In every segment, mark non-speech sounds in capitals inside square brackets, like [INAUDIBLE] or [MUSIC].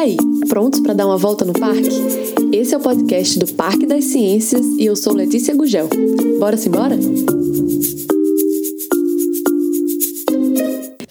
aí, prontos para dar uma volta no parque? Esse é o podcast do Parque das Ciências e eu sou Letícia Gugel. Bora se embora?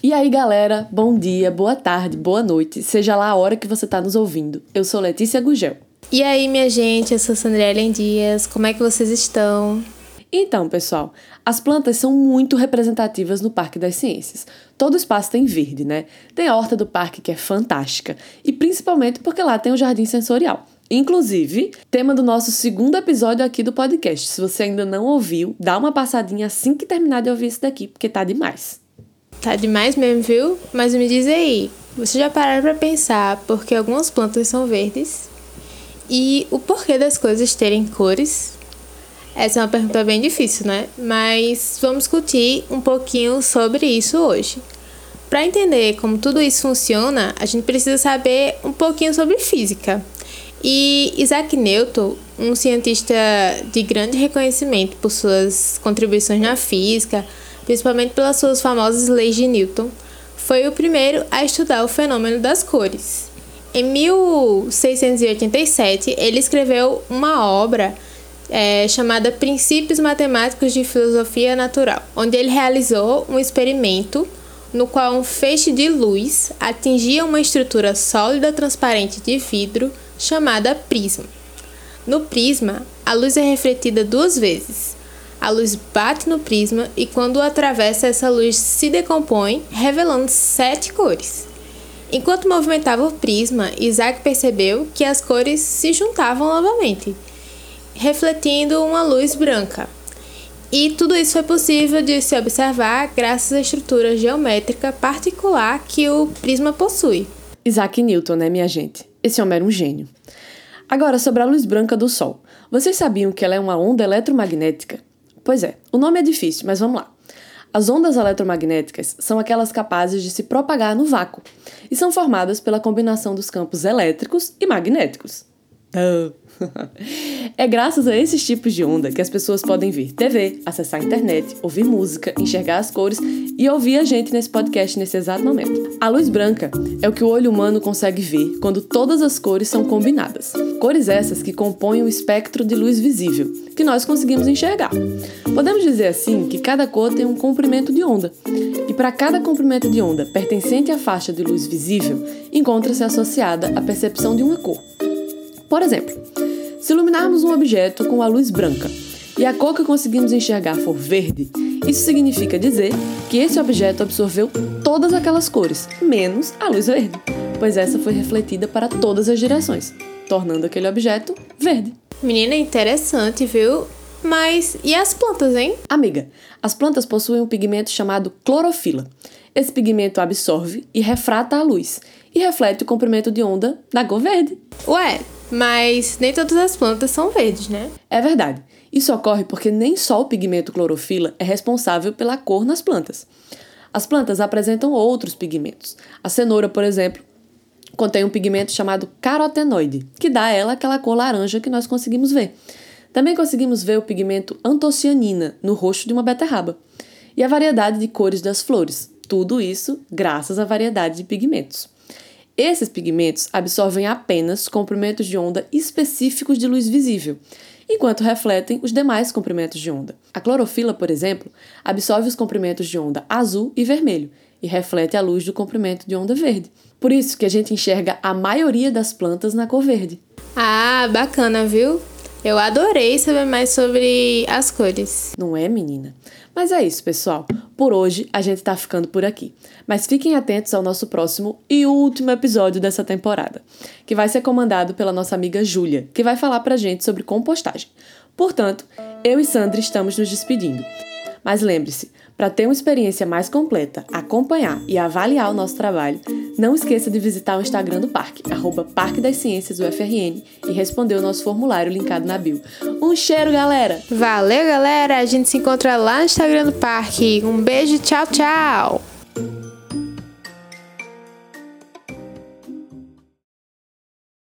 E aí, galera, bom dia, boa tarde, boa noite, seja lá a hora que você está nos ouvindo. Eu sou Letícia Gugel. E aí, minha gente, eu sou Sandrielen Dias, como é que vocês estão? Então, pessoal, as plantas são muito representativas no Parque das Ciências. Todo espaço tem verde, né? Tem a horta do parque que é fantástica, e principalmente porque lá tem o jardim sensorial. Inclusive, tema do nosso segundo episódio aqui do podcast. Se você ainda não ouviu, dá uma passadinha assim que terminar de ouvir esse daqui, porque tá demais. Tá demais mesmo, viu? Mas me diz aí, você já pararam para pensar porque algumas plantas são verdes? E o porquê das coisas terem cores? Essa é uma pergunta bem difícil, né? Mas vamos discutir um pouquinho sobre isso hoje. Para entender como tudo isso funciona, a gente precisa saber um pouquinho sobre física. E Isaac Newton, um cientista de grande reconhecimento por suas contribuições na física, principalmente pelas suas famosas leis de Newton, foi o primeiro a estudar o fenômeno das cores. Em 1687, ele escreveu uma obra é, chamada Princípios Matemáticos de Filosofia Natural, onde ele realizou um experimento no qual um feixe de luz atingia uma estrutura sólida transparente de vidro chamada prisma. No prisma, a luz é refletida duas vezes. A luz bate no prisma e, quando atravessa, essa luz se decompõe, revelando sete cores. Enquanto movimentava o prisma, Isaac percebeu que as cores se juntavam novamente refletindo uma luz branca. E tudo isso foi possível de se observar graças à estrutura geométrica particular que o prisma possui. Isaac Newton, né, minha gente? Esse homem era um gênio. Agora, sobre a luz branca do Sol. Vocês sabiam que ela é uma onda eletromagnética? Pois é, o nome é difícil, mas vamos lá. As ondas eletromagnéticas são aquelas capazes de se propagar no vácuo e são formadas pela combinação dos campos elétricos e magnéticos. [LAUGHS] É graças a esses tipos de onda que as pessoas podem ver TV, acessar a internet, ouvir música, enxergar as cores e ouvir a gente nesse podcast nesse exato momento. A luz branca é o que o olho humano consegue ver quando todas as cores são combinadas. Cores essas que compõem o espectro de luz visível, que nós conseguimos enxergar. Podemos dizer assim que cada cor tem um comprimento de onda, e para cada comprimento de onda pertencente à faixa de luz visível, encontra-se associada a percepção de uma cor. Por exemplo, se iluminarmos um objeto com a luz branca e a cor que conseguimos enxergar for verde, isso significa dizer que esse objeto absorveu todas aquelas cores, menos a luz verde, pois essa foi refletida para todas as direções, tornando aquele objeto verde. Menina, interessante, viu? Mas e as plantas, hein? Amiga, as plantas possuem um pigmento chamado clorofila. Esse pigmento absorve e refrata a luz e reflete o comprimento de onda da cor verde. Ué, mas nem todas as plantas são verdes, né? É verdade. Isso ocorre porque nem só o pigmento clorofila é responsável pela cor nas plantas. As plantas apresentam outros pigmentos. A cenoura, por exemplo, contém um pigmento chamado carotenoide, que dá a ela aquela cor laranja que nós conseguimos ver. Também conseguimos ver o pigmento antocianina no rosto de uma beterraba. E a variedade de cores das flores. Tudo isso graças à variedade de pigmentos. Esses pigmentos absorvem apenas comprimentos de onda específicos de luz visível, enquanto refletem os demais comprimentos de onda. A clorofila, por exemplo, absorve os comprimentos de onda azul e vermelho e reflete a luz do comprimento de onda verde. Por isso que a gente enxerga a maioria das plantas na cor verde. Ah, bacana, viu? Eu adorei saber mais sobre as cores. Não é, menina? Mas é isso, pessoal. Por hoje a gente tá ficando por aqui. Mas fiquem atentos ao nosso próximo e último episódio dessa temporada, que vai ser comandado pela nossa amiga Júlia, que vai falar pra gente sobre compostagem. Portanto, eu e Sandra estamos nos despedindo. Mas lembre-se, para ter uma experiência mais completa, acompanhar e avaliar o nosso trabalho, não esqueça de visitar o Instagram do Parque, arroba Parque das Ciências UFRN, e responder o nosso formulário linkado na bio. Um cheiro, galera! Valeu, galera! A gente se encontra lá no Instagram do Parque. Um beijo, tchau, tchau!